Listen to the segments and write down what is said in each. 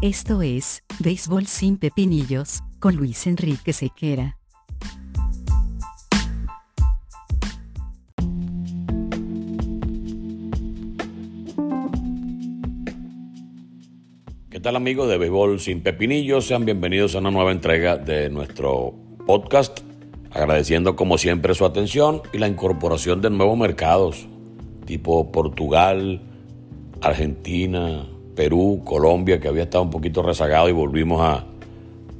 Esto es, Béisbol sin Pepinillos, con Luis Enrique Sequera. ¿Qué tal amigos de Béisbol sin Pepinillos? Sean bienvenidos a una nueva entrega de nuestro podcast, agradeciendo como siempre su atención y la incorporación de nuevos mercados, tipo Portugal, Argentina, Perú, Colombia, que había estado un poquito rezagado y volvimos a,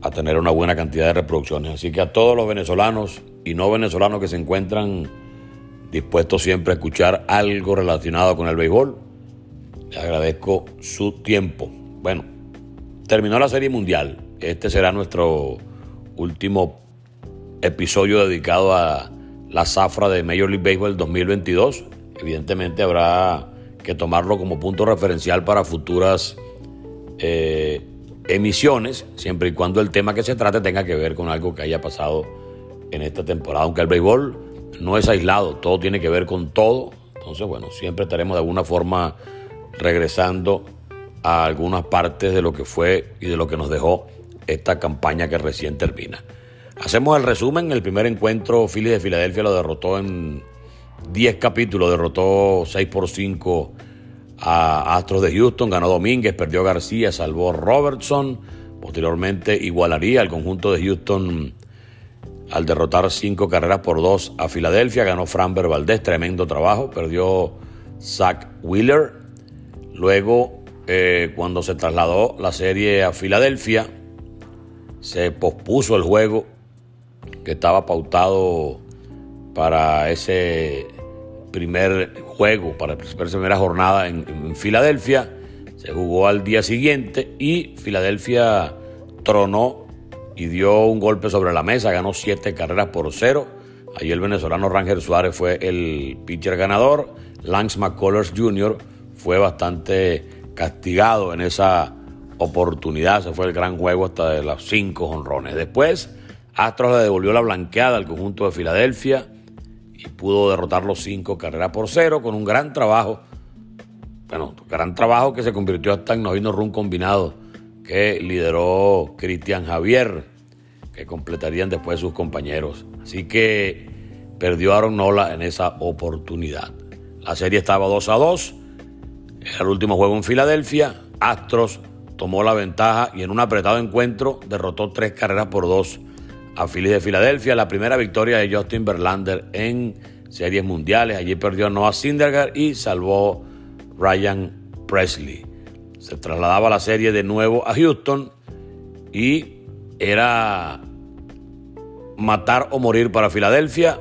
a tener una buena cantidad de reproducciones. Así que a todos los venezolanos y no venezolanos que se encuentran dispuestos siempre a escuchar algo relacionado con el béisbol, les agradezco su tiempo. Bueno, terminó la Serie Mundial. Este será nuestro último episodio dedicado a la zafra de Major League Baseball 2022. Evidentemente habrá que tomarlo como punto referencial para futuras eh, emisiones, siempre y cuando el tema que se trate tenga que ver con algo que haya pasado en esta temporada. Aunque el béisbol no es aislado, todo tiene que ver con todo. Entonces, bueno, siempre estaremos de alguna forma regresando a algunas partes de lo que fue y de lo que nos dejó esta campaña que recién termina. Hacemos el resumen. El primer encuentro, Philly de Filadelfia lo derrotó en 10 capítulos, derrotó 6 por 5 a Astros de Houston, ganó Domínguez, perdió García, salvó Robertson. Posteriormente igualaría al conjunto de Houston al derrotar 5 carreras por 2 a Filadelfia. Ganó Framber Valdés, tremendo trabajo. Perdió Zach Wheeler. Luego, eh, cuando se trasladó la serie a Filadelfia, se pospuso el juego que estaba pautado para ese primer juego, para esa primera jornada en, Filadelfia. Se jugó al día siguiente y Filadelfia tronó y dio un golpe sobre la mesa, ganó siete carreras por cero. Ahí el venezolano Ranger Suárez fue el pitcher ganador. Lance McCullers Jr. fue bastante castigado en esa oportunidad. Se fue el gran juego hasta de los cinco honrones. Después, Astros le devolvió la blanqueada al conjunto de Filadelfia y pudo derrotar los cinco carreras por cero con un gran trabajo. Bueno, gran trabajo que se convirtió hasta en noveno run combinado que lideró Cristian Javier, que completarían después sus compañeros. Así que perdió Aaron Nola en esa oportunidad. La serie estaba 2 a 2. Era el último juego en Filadelfia. Astros tomó la ventaja y en un apretado encuentro derrotó tres carreras por dos a Phillies de Filadelfia, la primera victoria de Justin Verlander en series mundiales. Allí perdió Noah Syndergaard y salvó Ryan Presley. Se trasladaba la serie de nuevo a Houston y era matar o morir para Filadelfia.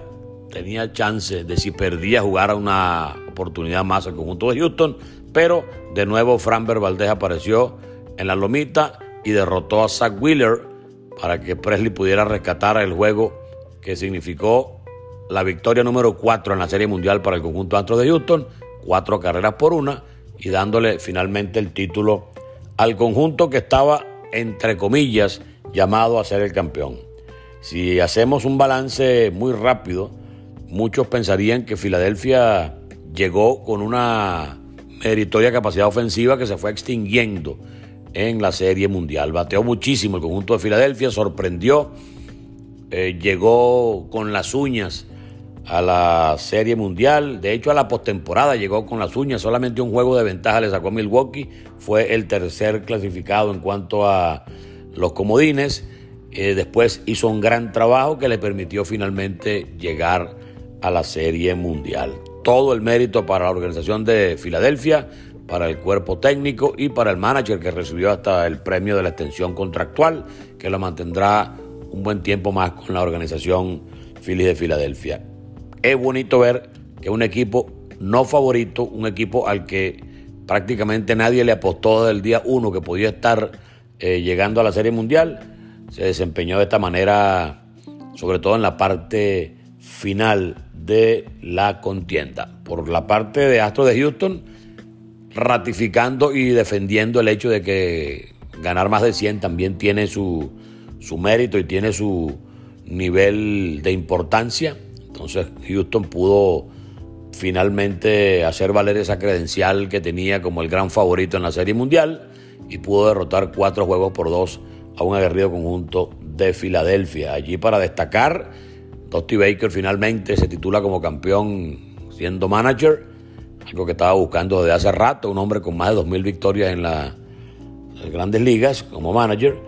Tenía chance de si perdía jugar a una oportunidad más al conjunto de Houston, pero de nuevo Framber Valdez apareció en la lomita y derrotó a Zach Wheeler para que Presley pudiera rescatar el juego que significó la victoria número 4 en la Serie Mundial para el conjunto Astros de Houston, cuatro carreras por una y dándole finalmente el título al conjunto que estaba, entre comillas, llamado a ser el campeón. Si hacemos un balance muy rápido, muchos pensarían que Filadelfia llegó con una meritoria capacidad ofensiva que se fue extinguiendo en la Serie Mundial. Bateó muchísimo el conjunto de Filadelfia, sorprendió, eh, llegó con las uñas a la Serie Mundial. De hecho, a la postemporada llegó con las uñas. Solamente un juego de ventaja le sacó a Milwaukee. Fue el tercer clasificado en cuanto a los comodines. Eh, después hizo un gran trabajo que le permitió finalmente llegar a la Serie Mundial. Todo el mérito para la organización de Filadelfia para el cuerpo técnico y para el manager que recibió hasta el premio de la extensión contractual, que lo mantendrá un buen tiempo más con la organización Phillies de Filadelfia. Es bonito ver que un equipo no favorito, un equipo al que prácticamente nadie le apostó desde el día uno que podía estar eh, llegando a la Serie Mundial, se desempeñó de esta manera, sobre todo en la parte final de la contienda. Por la parte de Astros de Houston, ratificando y defendiendo el hecho de que ganar más de 100 también tiene su, su mérito y tiene su nivel de importancia. Entonces Houston pudo finalmente hacer valer esa credencial que tenía como el gran favorito en la Serie Mundial y pudo derrotar cuatro juegos por dos a un aguerrido conjunto de Filadelfia. Allí para destacar, Dusty Baker finalmente se titula como campeón siendo manager, algo que estaba buscando desde hace rato, un hombre con más de 2.000 victorias en las grandes ligas como manager.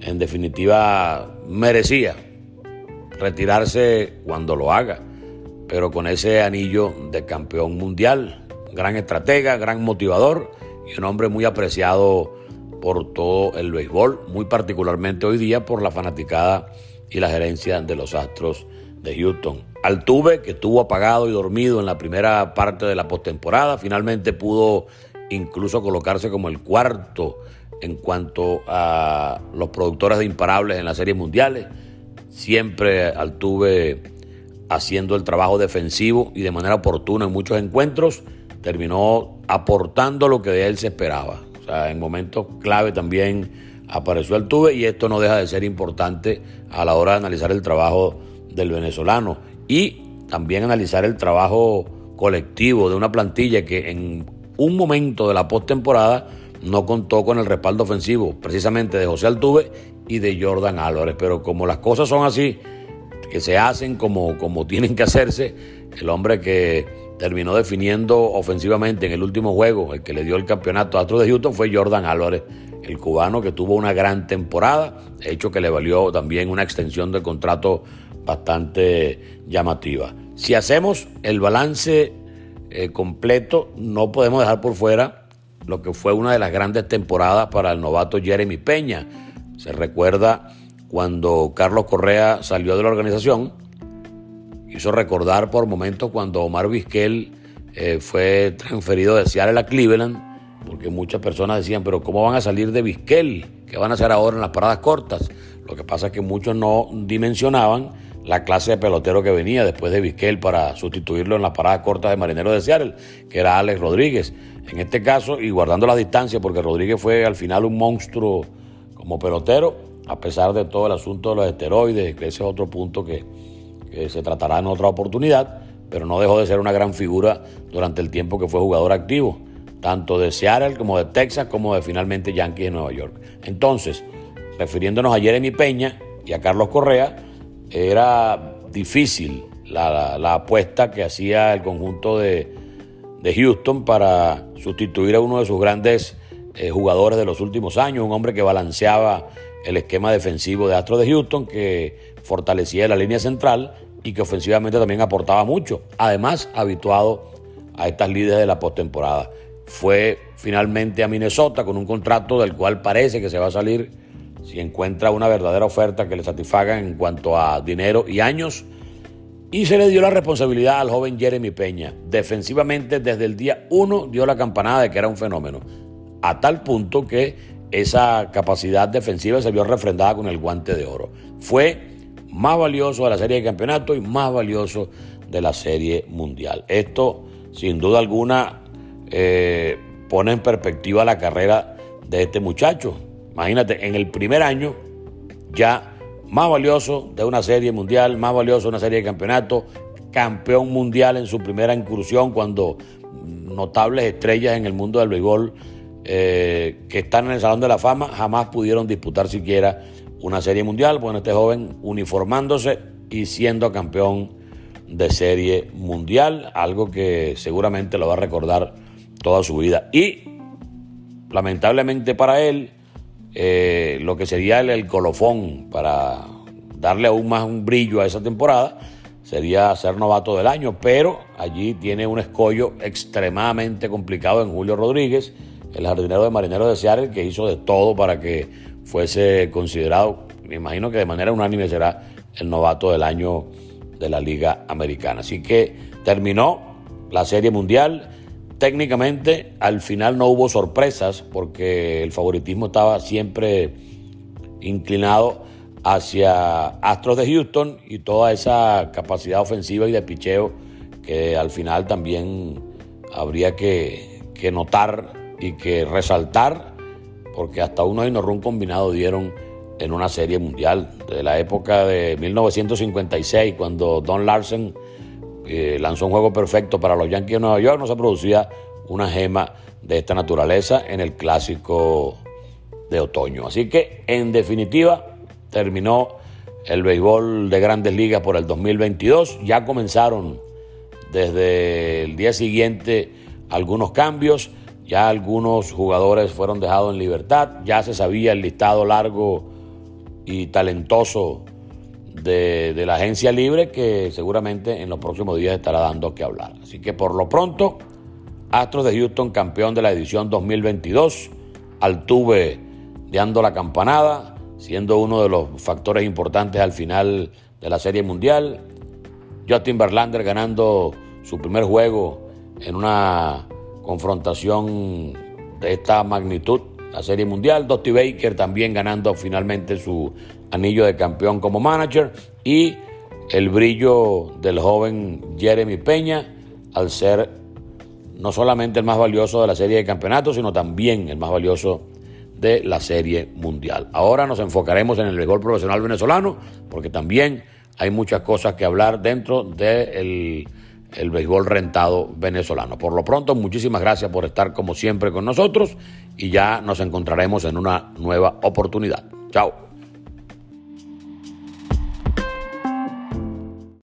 En definitiva, merecía retirarse cuando lo haga, pero con ese anillo de campeón mundial, gran estratega, gran motivador y un hombre muy apreciado por todo el béisbol, muy particularmente hoy día por la fanaticada y la gerencia de los Astros de Houston. Altuve, que estuvo apagado y dormido en la primera parte de la postemporada, finalmente pudo incluso colocarse como el cuarto en cuanto a los productores de imparables en las series mundiales. Siempre Altuve haciendo el trabajo defensivo y de manera oportuna en muchos encuentros, terminó aportando lo que de él se esperaba. O sea, en momentos clave también apareció Altuve y esto no deja de ser importante a la hora de analizar el trabajo del venezolano y también analizar el trabajo colectivo de una plantilla que en un momento de la postemporada no contó con el respaldo ofensivo precisamente de José Altuve y de Jordan Álvarez. Pero como las cosas son así, que se hacen como, como tienen que hacerse, el hombre que terminó definiendo ofensivamente en el último juego, el que le dio el campeonato a Astros de Houston, fue Jordan Álvarez, el cubano que tuvo una gran temporada, hecho que le valió también una extensión de contrato bastante llamativa. Si hacemos el balance eh, completo, no podemos dejar por fuera lo que fue una de las grandes temporadas para el novato Jeremy Peña. Se recuerda cuando Carlos Correa salió de la organización, hizo recordar por momentos cuando Omar Vizquel eh, fue transferido de Seattle a Cleveland, porque muchas personas decían, pero ¿cómo van a salir de Vizquel? ¿Qué van a hacer ahora en las paradas cortas? Lo que pasa es que muchos no dimensionaban la clase de pelotero que venía después de Vizquel para sustituirlo en la parada corta de Marinero de Seattle, que era Alex Rodríguez. En este caso, y guardando la distancia, porque Rodríguez fue al final un monstruo como pelotero, a pesar de todo el asunto de los esteroides, que ese es otro punto que, que se tratará en otra oportunidad, pero no dejó de ser una gran figura durante el tiempo que fue jugador activo, tanto de Seattle como de Texas, como de finalmente Yankees de Nueva York. Entonces, refiriéndonos a Jeremy Peña y a Carlos Correa, era difícil la, apuesta que hacía el conjunto de, Houston para sustituir a uno de sus grandes eh, jugadores de los últimos años, un hombre que balanceaba el esquema defensivo de Astros de Houston, que fortalecía la línea central y que ofensivamente también aportaba mucho, además habituado a estas líderes de la postemporada. Fue finalmente a Minnesota con un contrato del cual parece que se va a salir si encuentra una verdadera oferta que le satisfaga en cuanto a dinero y años. Y se le dio la responsabilidad al joven Jeremy Peña. Defensivamente, desde el día uno dio la campanada de que era un fenómeno. A tal punto que esa capacidad defensiva se vio refrendada con el guante de oro. Fue más valioso de la serie de campeonato y más valioso de la serie mundial. Esto, sin duda alguna, eh, pone en perspectiva la carrera de este muchacho. Imagínate, en el primer año ya más valioso de una serie mundial, más valioso de una serie de campeonato, campeón mundial en su primera incursión cuando notables estrellas en el mundo del béisbol eh, que están en el Salón de la Fama jamás pudieron disputar siquiera una serie mundial. Bueno, este joven uniformándose y siendo campeón de serie mundial, algo que seguramente lo va a recordar toda su vida. Y lamentablemente para él, eh, lo que sería el, colofón para darle aún más un brillo a esa temporada sería ser novato del año, pero allí tiene un escollo extremadamente complicado en Julio Rodríguez, el jardinero de Marinero de Seattle, que hizo de todo para que fuese considerado, me imagino que de manera unánime será el novato del año de la Liga Americana. Así que terminó la Serie Mundial Técnicamente, al final no hubo sorpresas porque el favoritismo estaba siempre inclinado hacia Astros de Houston y toda esa capacidad ofensiva y de picheo que al final también habría que, notar y que resaltar porque hasta uno y run combinado dieron en una serie mundial de la época de 1956 cuando Don Larsen lanzó un juego perfecto para los Yankees de Nueva York, no se producía una gema de esta naturaleza en el clásico de otoño. Así que, en definitiva, terminó el béisbol de grandes ligas por el 2022. Ya comenzaron desde el día siguiente algunos cambios. Ya algunos jugadores fueron dejados en libertad. Ya se sabía el listado largo y talentoso de, la agencia libre que seguramente en los próximos días estará dando que hablar. Así que por lo pronto, Astros de Houston campeón de la edición 2022. Altuve dando la campanada, siendo uno de los factores importantes al final de la Serie Mundial. Justin Verlander ganando su primer juego en una confrontación de esta magnitud, la Serie Mundial. Dusty Baker también ganando finalmente su anillo de campeón como manager. Y el brillo del joven Jeremy Peña al ser no solamente el más valioso de la serie de campeonatos, sino también el más valioso de la Serie Mundial. Ahora nos enfocaremos en el béisbol profesional venezolano, porque también hay muchas cosas que hablar dentro del el béisbol rentado venezolano. Por lo pronto, muchísimas gracias por estar como siempre con nosotros y ya nos encontraremos en una nueva oportunidad. Chao.